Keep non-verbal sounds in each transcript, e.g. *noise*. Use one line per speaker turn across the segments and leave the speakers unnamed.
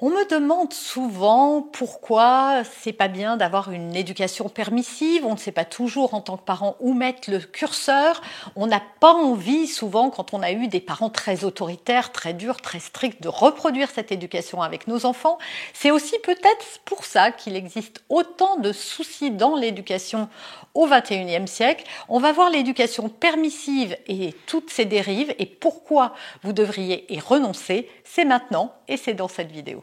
On me demande souvent pourquoi c'est pas bien d'avoir une éducation permissive. On ne sait pas toujours en tant que parent où mettre le curseur. On n'a pas envie souvent, quand on a eu des parents très autoritaires, très durs, très stricts, de reproduire cette éducation avec nos enfants. C'est aussi peut-être pour ça qu'il existe autant de soucis dans l'éducation au XXIe siècle. On va voir l'éducation permissive et toutes ses dérives et pourquoi vous devriez y renoncer? C'est maintenant et c'est dans cette vidéo.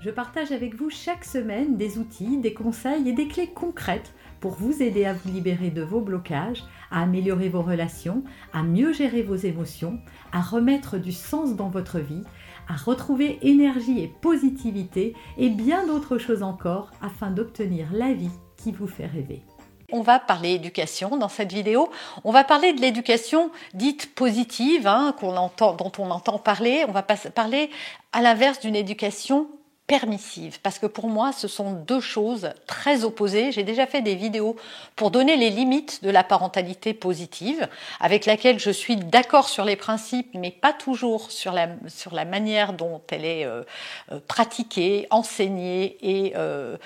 Je partage avec vous chaque semaine des outils, des conseils et des clés concrètes pour vous aider à vous libérer de vos blocages, à améliorer vos relations, à mieux gérer vos émotions, à remettre du sens dans votre vie, à retrouver énergie et positivité et bien d'autres choses encore afin d'obtenir la vie qui vous fait rêver.
On va parler éducation dans cette vidéo. On va parler de l'éducation dite positive, hein, dont on entend parler. On va parler à l'inverse d'une éducation permissive, parce que pour moi, ce sont deux choses très opposées. J'ai déjà fait des vidéos pour donner les limites de la parentalité positive, avec laquelle je suis d'accord sur les principes, mais pas toujours sur la, sur la manière dont elle est euh, euh, pratiquée, enseignée et euh,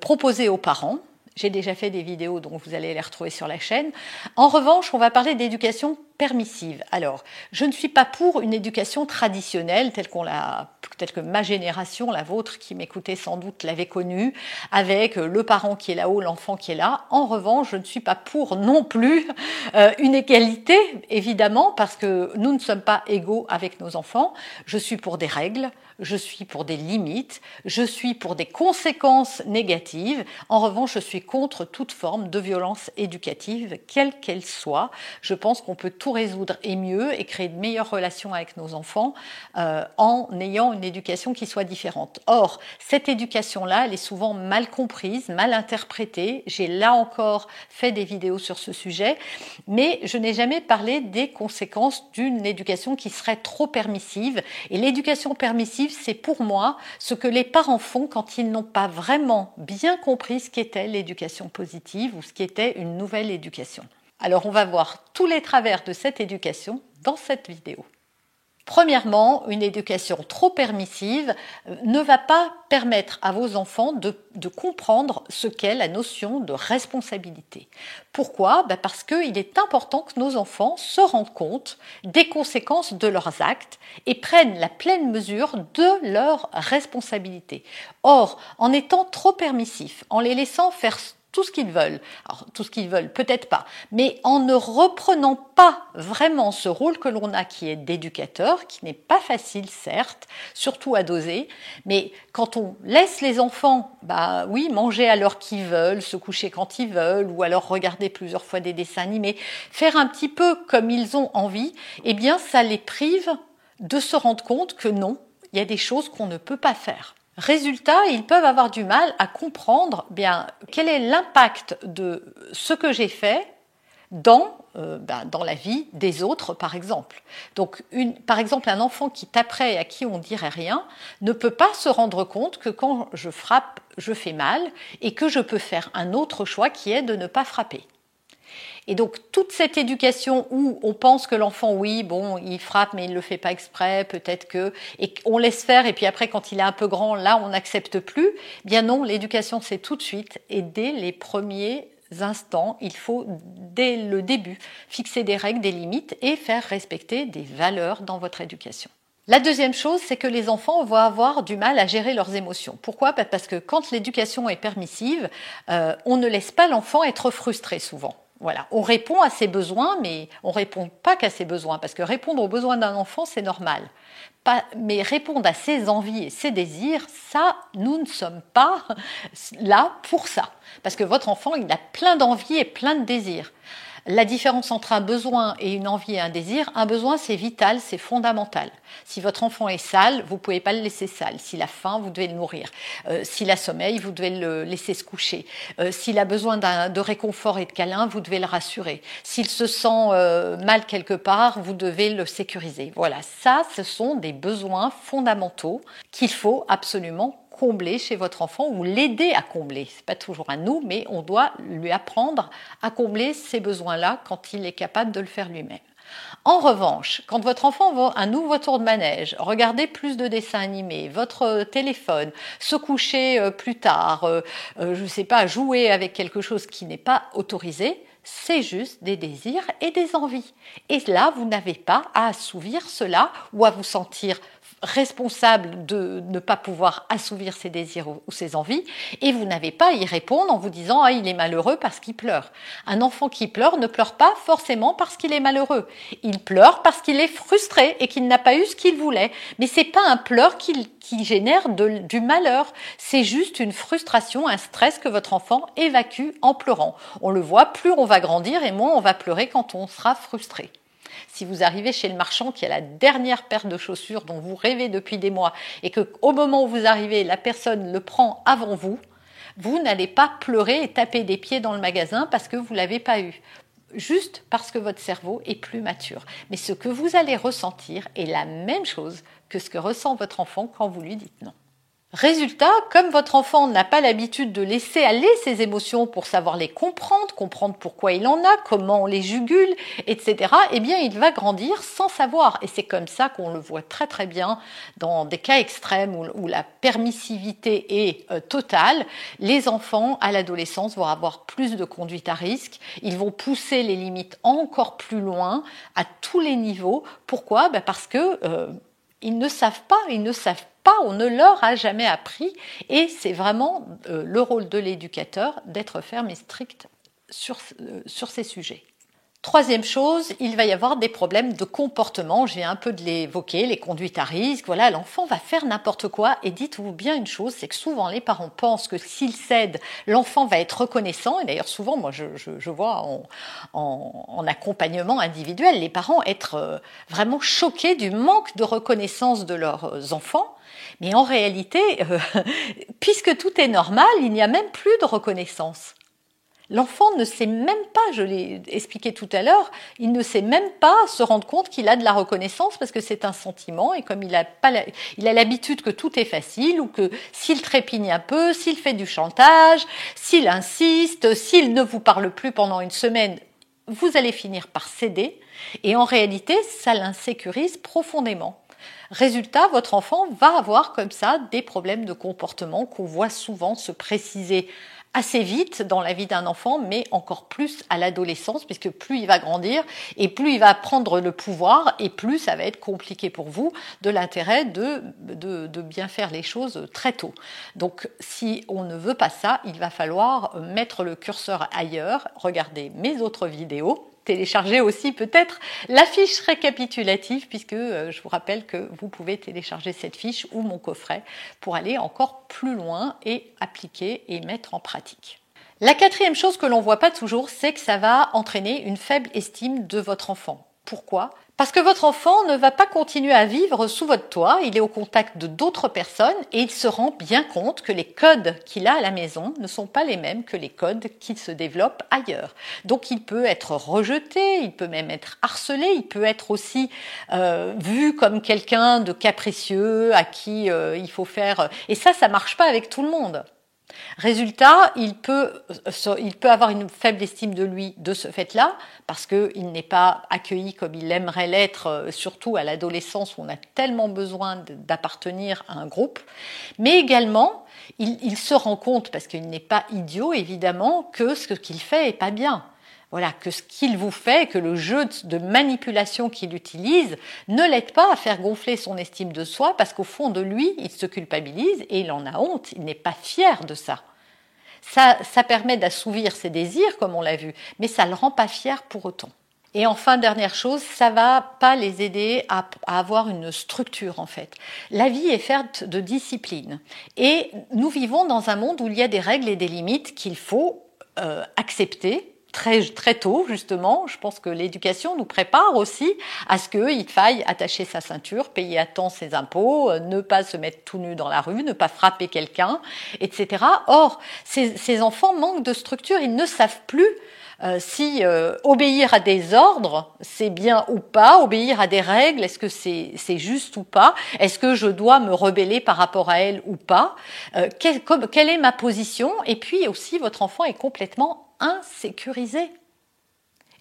proposée aux parents. J'ai déjà fait des vidéos, donc vous allez les retrouver sur la chaîne. En revanche, on va parler d'éducation permissive. Alors, je ne suis pas pour une éducation traditionnelle telle qu'on l'a, telle que ma génération, la vôtre, qui m'écoutait sans doute, l'avait connue, avec le parent qui est là-haut, l'enfant qui est là. En revanche, je ne suis pas pour non plus euh, une égalité, évidemment, parce que nous ne sommes pas égaux avec nos enfants. Je suis pour des règles, je suis pour des limites, je suis pour des conséquences négatives. En revanche, je suis contre toute forme de violence éducative, quelle qu'elle soit. Je pense qu'on peut tout résoudre et mieux et créer de meilleures relations avec nos enfants euh, en ayant une éducation qui soit différente. Or, cette éducation-là, elle est souvent mal comprise, mal interprétée. J'ai là encore fait des vidéos sur ce sujet, mais je n'ai jamais parlé des conséquences d'une éducation qui serait trop permissive. Et l'éducation permissive, c'est pour moi ce que les parents font quand ils n'ont pas vraiment bien compris ce qu'était l'éducation positive ou ce qu'était une nouvelle éducation. Alors on va voir tous les travers de cette éducation dans cette vidéo. Premièrement, une éducation trop permissive euh, ne va pas permettre à vos enfants de, comprendre ce qu'est la notion de responsabilité. Pourquoi? Ben Parce qu'il est important que nos enfants se rendent compte des conséquences de leurs actes et prennent la pleine mesure de leurs responsabilités. Or, en étant trop permissifs, en les laissant faire tout ce qu'ils veulent. Tout ce qu'ils veulent, peut-être pas. Mais en ne reprenant pas vraiment ce rôle que l'on a qui est d'éducateur, qui n'est pas facile, certes, surtout à doser. Mais quand on laisse les enfants, bah oui, manger à l'heure qu'ils veulent, se coucher quand ils veulent, ou alors regarder plusieurs fois des dessins animés, faire un petit peu comme ils ont envie, eh bien, ça les prive de se rendre compte que non, il y a des choses qu'on ne peut pas faire. Résultat, ils peuvent avoir du mal à comprendre bien quel est l'impact de ce que j'ai fait dans, euh, ben, dans la vie des autres, par exemple. Donc, une, par exemple, un enfant qui taperait et à qui on dirait rien ne peut pas se rendre compte que quand je frappe, je fais mal et que je peux faire un autre choix qui est de ne pas frapper. Et donc toute cette éducation où on pense que l'enfant, oui, bon, il frappe, mais il le fait pas exprès, peut-être que, et on laisse faire, et puis après, quand il est un peu grand, là, on n'accepte plus. Eh bien non, l'éducation, c'est tout de suite, et dès les premiers instants, il faut, dès le début, fixer des règles, des limites et faire respecter des valeurs dans votre éducation. La deuxième chose, c'est que les enfants vont avoir du mal à gérer leurs émotions. Pourquoi? Parce que quand l'éducation est permissive, euh, on ne laisse pas l'enfant être frustré souvent. Voilà, on répond à ses besoins, mais on répond pas qu'à ses besoins, parce que répondre aux besoins d'un enfant, c'est normal. Mais répondre à ses envies et ses désirs, ça, nous ne sommes pas *laughs* là pour ça. Parce que votre enfant, il a plein d'envies et plein de désirs. La différence entre un besoin et une envie et un désir, un besoin c'est vital, c'est fondamental. Si votre enfant est sale, vous pouvez pas le laisser sale. S'il a faim, vous devez le nourrir. Euh, s'il a sommeil, vous devez le laisser se coucher. Euh, s'il a besoin de réconfort et de câlin, vous devez le rassurer. S'il se sent euh, mal quelque part, vous devez le sécuriser. Voilà, ça, ce sont des besoins fondamentaux qu'il faut absolument combler chez votre enfant ou l'aider à combler. C'est pas toujours à nous, mais on doit lui apprendre à combler ces besoins-là quand il est capable de le faire lui-même. En revanche, quand votre enfant va un nouveau tour de manège, regarder plus de dessins animés, votre téléphone, se coucher euh, plus tard, euh, euh, je ne sais pas, jouer avec quelque chose qui n'est pas autorisé, c'est juste des désirs et des envies. Et là, vous n'avez pas à assouvir cela ou à vous sentir responsable de ne pas pouvoir assouvir ses désirs ou ses envies, et vous n'avez pas à y répondre en vous disant ah il est malheureux parce qu'il pleure. Un enfant qui pleure ne pleure pas forcément parce qu'il est malheureux. Il pleure parce qu'il est frustré et qu'il n'a pas eu ce qu'il voulait. Mais c'est pas un pleur qui, qui génère du malheur. C'est juste une frustration, un stress que votre enfant évacue en pleurant. On le voit, plus on va grandir et moins on va pleurer quand on sera frustré. Si vous arrivez chez le marchand qui a la dernière paire de chaussures dont vous rêvez depuis des mois et que au moment où vous arrivez, la personne le prend avant vous, vous n'allez pas pleurer et taper des pieds dans le magasin parce que vous l'avez pas eu juste parce que votre cerveau est plus mature. Mais ce que vous allez ressentir est la même chose que ce que ressent votre enfant quand vous lui dites non. Résultat, comme votre enfant n'a pas l'habitude de laisser aller ses émotions pour savoir les comprendre, comprendre pourquoi il en a, comment on les jugule, etc., eh bien, il va grandir sans savoir. Et c'est comme ça qu'on le voit très très bien dans des cas extrêmes où, la permissivité est euh, totale. Les enfants à l'adolescence vont avoir plus de conduite à risque. Ils vont pousser les limites encore plus loin à tous les niveaux. Pourquoi? Ben Parce que euh, ils ne savent pas, ils ne savent on ne leur a jamais appris. Et c'est vraiment euh, le rôle de l'éducateur d'être ferme et strict sur, euh, sur ces sujets. Troisième chose, il va y avoir des problèmes de comportement. Viens un peu de l'évoquer, les conduites à risque. Voilà, l'enfant va faire n'importe quoi. Et dites-vous bien une chose, c'est que souvent les parents pensent que s'il cède, l'enfant va être reconnaissant. Et d'ailleurs, souvent, moi, je, vois en, accompagnement individuel les parents être euh, vraiment choqués du manque de reconnaissance de leurs enfants. Mais en réalité, euh, *laughs* puisque tout est normal, il n'y a même plus de reconnaissance. L'enfant ne sait même pas, je l'ai expliqué tout à l'heure, il ne sait même pas se rendre compte qu'il a de la reconnaissance parce que c'est un sentiment et comme il a pas, il a l'habitude que tout est facile ou que s'il trépigne un peu, s'il fait du chantage, s'il insiste, s'il ne vous parle plus pendant une semaine, vous allez finir par céder et en réalité, ça l'insécurise profondément. Résultat, votre enfant va avoir comme ça des problèmes de comportement qu'on voit souvent se préciser assez vite dans la vie d'un enfant, mais encore plus à l'adolescence, puisque plus il va grandir et plus il va prendre le pouvoir, et plus ça va être compliqué pour vous de l'intérêt de, bien faire les choses très tôt. Donc si on ne veut pas ça, il va falloir mettre le curseur ailleurs, regarder mes autres vidéos télécharger aussi peut-être la fiche récapitulative, puisque euh, je vous rappelle que vous pouvez télécharger cette fiche ou mon coffret pour aller encore plus loin et appliquer et mettre en pratique. La quatrième chose que l'on ne voit pas toujours, c'est que ça va entraîner une faible estime de votre enfant. Pourquoi? Parce que votre enfant ne va pas continuer à vivre sous votre toit, il est au contact de d'autres personnes et il se rend bien compte que les codes qu'il a à la maison ne sont pas les mêmes que les codes qu'il se développe ailleurs. Donc il peut être rejeté, il peut même être harcelé, il peut être aussi euh, vu comme quelqu'un de capricieux à qui euh, il faut faire... Et ça, ça marche pas avec tout le monde. Résultat, il peut, il peut avoir une faible estime de lui de ce fait-là, parce qu'il n'est pas accueilli comme il aimerait l'être, euh, surtout à l'adolescence où on a tellement besoin d'appartenir à un groupe. Mais également, il, il se rend compte, parce qu'il n'est pas idiot évidemment, que ce qu'il fait est pas bien voilà, que ce qu'il vous fait, que le jeu de manipulation qu'il utilise ne l'aide pas à faire gonfler son estime de soi parce qu'au fond de lui, il se culpabilise et il en a honte, il n'est pas fier de ça. Ça, ça permet d'assouvir ses désirs, comme on l'a vu, mais ça ne le rend pas fier pour autant. Et enfin, dernière chose, ça va pas les aider à, à, avoir une structure en fait. La vie est faite de discipline et nous vivons dans un monde où il y a des règles et des limites qu'il faut euh, accepter très, très tôt, justement. Je pense que l'éducation nous prépare aussi à ce qu'il faille attacher sa ceinture, payer à temps ses impôts, euh, ne pas se mettre tout nu dans la rue, ne pas frapper quelqu'un, etc. Or, ces, ces enfants manquent de structure, ils ne savent plus euh, si euh, obéir à des ordres, c'est bien ou pas, obéir à des règles, est-ce que c'est juste ou pas, est-ce que je dois me rebeller par rapport à elle ou pas, euh, quelle, quelle est ma position, et puis aussi votre enfant est complètement insécurisé.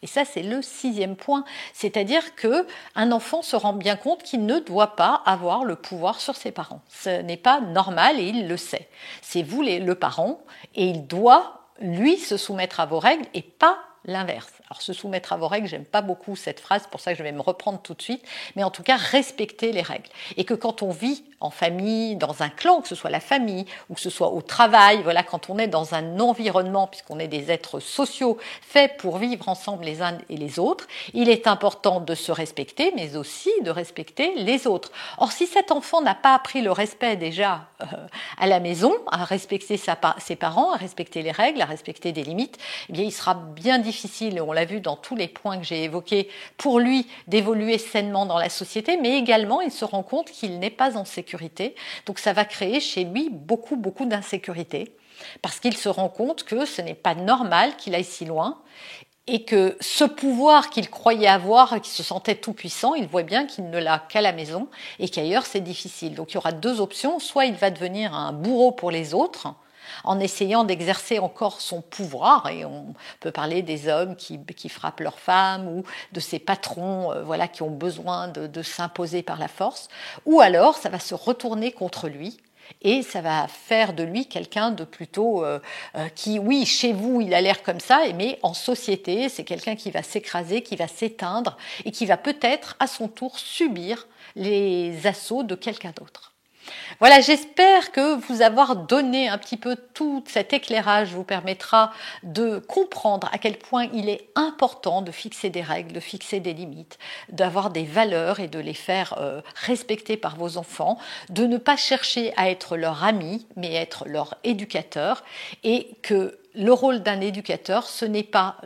Et ça, c'est le sixième point. C'est-à-dire que un enfant se rend bien compte qu'il ne doit pas avoir le pouvoir sur ses parents. Ce n'est pas normal et il le sait. C'est vous le parent et il doit lui se soumettre à vos règles et pas l'inverse. Alors se soumettre à vos règles, j'aime pas beaucoup cette phrase, pour ça que je vais me reprendre tout de suite, mais en tout cas respecter les règles. Et que quand on vit en famille, dans un clan, que ce soit la famille ou que ce soit au travail, voilà, quand on est dans un environnement, puisqu'on est des êtres sociaux faits pour vivre ensemble les uns et les autres, il est important de se respecter, mais aussi de respecter les autres. Or, si cet enfant n'a pas appris le respect déjà euh, à la maison, à respecter ses parents, à respecter les règles, à respecter des limites, eh bien, il sera bien difficile, et on l'a vu dans tous les points que j'ai évoqués, pour lui d'évoluer sainement dans la société, mais également il se rend compte qu'il n'est pas en sécurité. Donc ça va créer chez lui beaucoup, beaucoup d'insécurité, parce qu'il se rend compte que ce n'est pas normal qu'il aille si loin et que ce pouvoir qu'il croyait avoir, qu'il se sentait tout puissant, il voit bien qu'il ne l'a qu'à la maison et qu'ailleurs c'est difficile. Donc il y aura deux options, soit il va devenir un bourreau pour les autres, en essayant d'exercer encore son pouvoir. Et on peut parler des hommes qui, frappent leurs femmes ou de ces patrons euh, voilà, qui ont besoin de, s'imposer par la force. Ou alors, ça va se retourner contre lui et ça va faire de lui quelqu'un de plutôt euh, euh, qui, oui, chez vous, il a l'air comme ça, mais en société, c'est quelqu'un qui va s'écraser, qui va s'éteindre et qui va peut-être à son tour subir les assauts de quelqu'un d'autre. Voilà, j'espère que vous avoir donné un petit peu tout cet éclairage vous permettra de comprendre à quel point il est important de fixer des règles, de fixer des limites, d'avoir des valeurs et de les faire euh, respecter par vos enfants, de ne pas chercher à être leur ami, mais être leur éducateur, et que le rôle d'un éducateur, ce n'est pas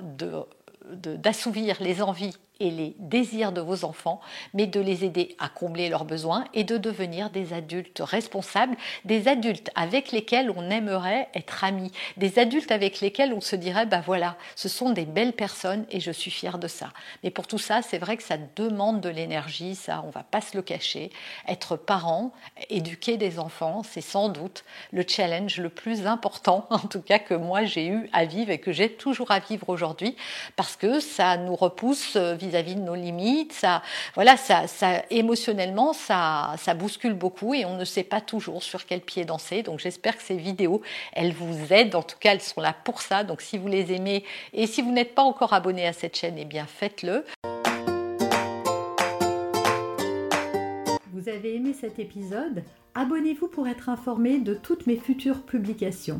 d'assouvir les envies et les désirs de vos enfants, mais de les aider à combler leurs besoins et de devenir des adultes responsables, des adultes avec lesquels on aimerait être amis, des adultes avec lesquels on se dirait, bah voilà, ce sont des belles personnes et je suis fière de ça. Mais pour tout ça, c'est vrai que ça demande de l'énergie, ça, on va pas se le cacher. Être parent, éduquer des enfants, c'est sans doute le challenge le plus important, *laughs* en tout cas que moi j'ai eu à vivre et que j'ai toujours à vivre aujourd'hui, parce que ça nous repousse vis vis-à-vis de nos limites. Ça, voilà, ça, ça émotionnellement, ça, ça bouscule beaucoup et on ne sait pas toujours sur quel pied danser. Donc j'espère que ces vidéos, elles vous aident. En tout cas, elles sont là pour ça. Donc si vous les aimez et si vous n'êtes pas encore abonné à cette chaîne, eh bien faites-le.
Vous avez aimé cet épisode? Abonnez-vous pour être informé de toutes mes futures publications.